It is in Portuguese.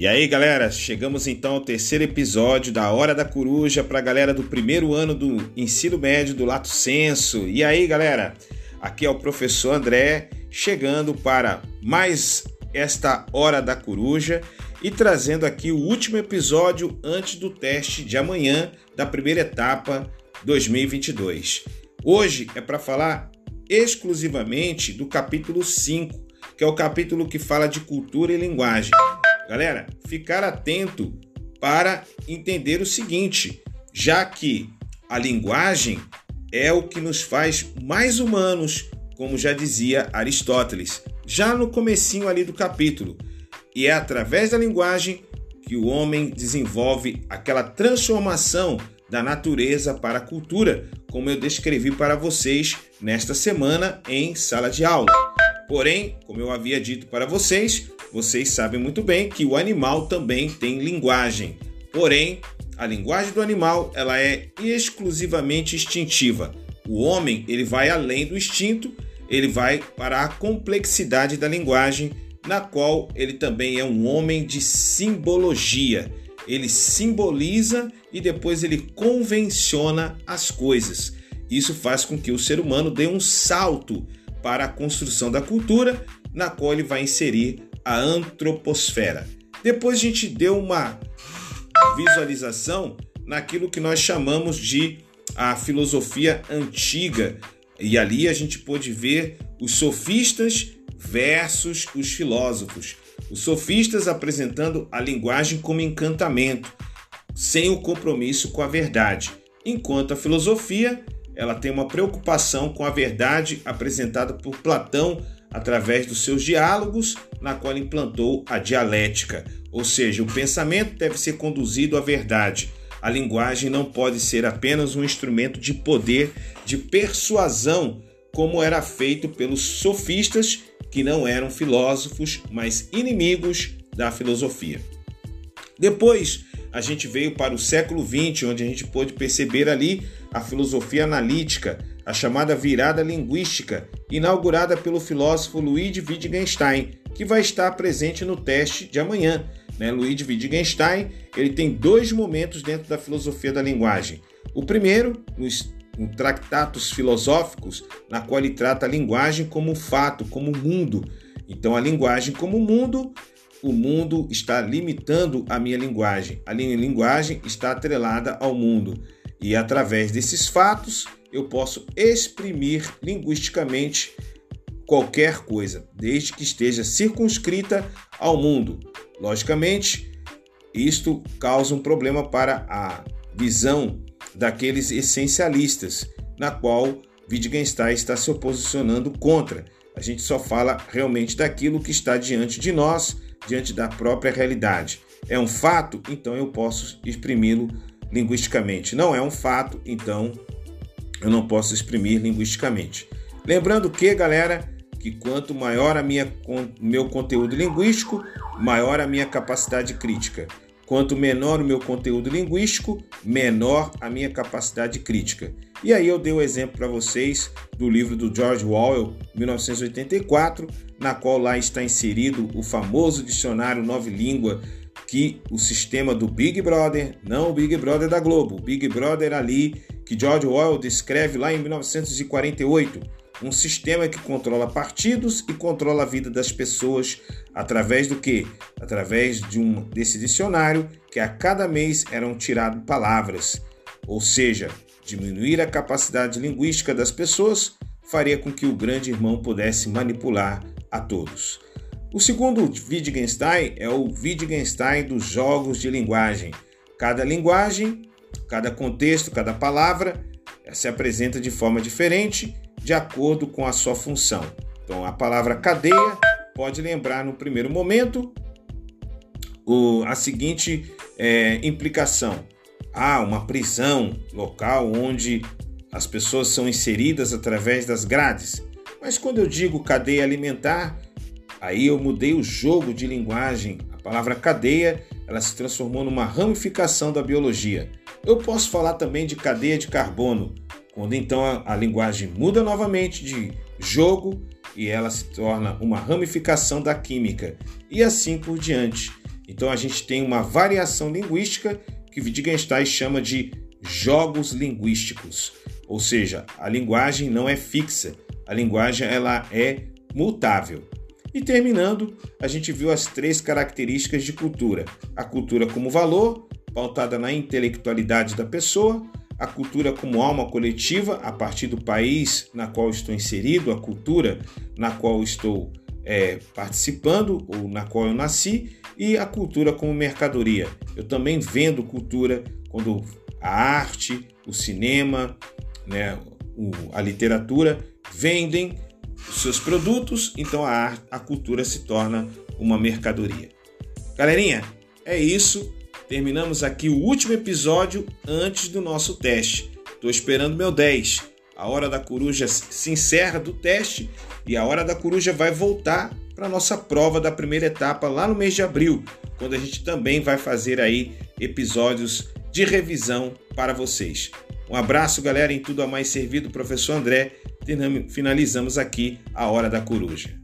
E aí, galera, chegamos então ao terceiro episódio da Hora da Coruja para a galera do primeiro ano do ensino médio do Lato Senso. E aí, galera, aqui é o professor André chegando para mais esta Hora da Coruja e trazendo aqui o último episódio antes do teste de amanhã da primeira etapa 2022. Hoje é para falar exclusivamente do capítulo 5, que é o capítulo que fala de cultura e linguagem. Galera, ficar atento para entender o seguinte, já que a linguagem é o que nos faz mais humanos, como já dizia Aristóteles, já no comecinho ali do capítulo. E é através da linguagem que o homem desenvolve aquela transformação da natureza para a cultura, como eu descrevi para vocês nesta semana em sala de aula. Porém, como eu havia dito para vocês, vocês sabem muito bem que o animal também tem linguagem. Porém, a linguagem do animal ela é exclusivamente instintiva. O homem ele vai além do instinto, ele vai para a complexidade da linguagem, na qual ele também é um homem de simbologia. Ele simboliza e depois ele convenciona as coisas. Isso faz com que o ser humano dê um salto para a construção da cultura, na qual ele vai inserir a antroposfera. Depois a gente deu uma visualização naquilo que nós chamamos de a filosofia antiga, e ali a gente pôde ver os sofistas versus os filósofos. Os sofistas apresentando a linguagem como encantamento, sem o compromisso com a verdade, enquanto a filosofia ela tem uma preocupação com a verdade apresentada por Platão através dos seus diálogos, na qual implantou a dialética, ou seja, o pensamento deve ser conduzido à verdade. A linguagem não pode ser apenas um instrumento de poder, de persuasão, como era feito pelos sofistas, que não eram filósofos, mas inimigos da filosofia. Depois, a gente veio para o século XX, onde a gente pôde perceber ali a filosofia analítica, a chamada virada linguística, inaugurada pelo filósofo Luigi Wittgenstein, que vai estar presente no teste de amanhã. Né? Wittgenstein ele tem dois momentos dentro da filosofia da linguagem. O primeiro, nos em tratados filosóficos, na qual ele trata a linguagem como um fato, como um mundo. Então, a linguagem como mundo o mundo está limitando a minha linguagem. A minha linguagem está atrelada ao mundo. E através desses fatos, eu posso exprimir linguisticamente qualquer coisa, desde que esteja circunscrita ao mundo. Logicamente, isto causa um problema para a visão daqueles essencialistas, na qual Wittgenstein está se posicionando contra. A gente só fala realmente daquilo que está diante de nós diante da própria realidade. É um fato, então eu posso exprimi-lo linguisticamente. Não é um fato, então eu não posso exprimir linguisticamente. Lembrando que, galera, que quanto maior a minha meu conteúdo linguístico, maior a minha capacidade crítica. Quanto menor o meu conteúdo linguístico, menor a minha capacidade crítica. E aí eu dei o exemplo para vocês do livro do George Orwell, 1984, na qual lá está inserido o famoso dicionário Nova Língua, que o sistema do Big Brother, não o Big Brother da Globo, o Big Brother ali que George Orwell descreve lá em 1948, um sistema que controla partidos e controla a vida das pessoas através do que? Através de um desse dicionário que a cada mês eram tiradas palavras, ou seja, diminuir a capacidade linguística das pessoas faria com que o grande irmão pudesse manipular a todos. O segundo Wittgenstein é o Wittgenstein dos jogos de linguagem. Cada linguagem, cada contexto, cada palavra se apresenta de forma diferente de acordo com a sua função. Então, a palavra cadeia pode lembrar no primeiro momento o, a seguinte é, implicação: há uma prisão local onde as pessoas são inseridas através das grades. Mas quando eu digo cadeia alimentar, aí eu mudei o jogo de linguagem. A palavra cadeia, ela se transformou numa ramificação da biologia. Eu posso falar também de cadeia de carbono, quando então a, a linguagem muda novamente de jogo e ela se torna uma ramificação da química e assim por diante. Então a gente tem uma variação linguística que Wittgenstein chama de jogos linguísticos. Ou seja, a linguagem não é fixa, a linguagem ela é mutável. E terminando, a gente viu as três características de cultura: a cultura como valor, pautada na intelectualidade da pessoa, a cultura como alma coletiva, a partir do país na qual estou inserido, a cultura na qual estou é, participando ou na qual eu nasci, e a cultura como mercadoria. Eu também vendo cultura quando a arte, o cinema, né, a literatura vendem seus produtos, então a, arte, a cultura se torna uma mercadoria. Galerinha, é isso. Terminamos aqui o último episódio antes do nosso teste. Estou esperando meu 10. A hora da coruja se encerra do teste e a hora da coruja vai voltar para nossa prova da primeira etapa lá no mês de abril, quando a gente também vai fazer aí episódios de revisão para vocês. Um abraço, galera, em tudo a mais servido, professor André. Finalizamos aqui a hora da coruja.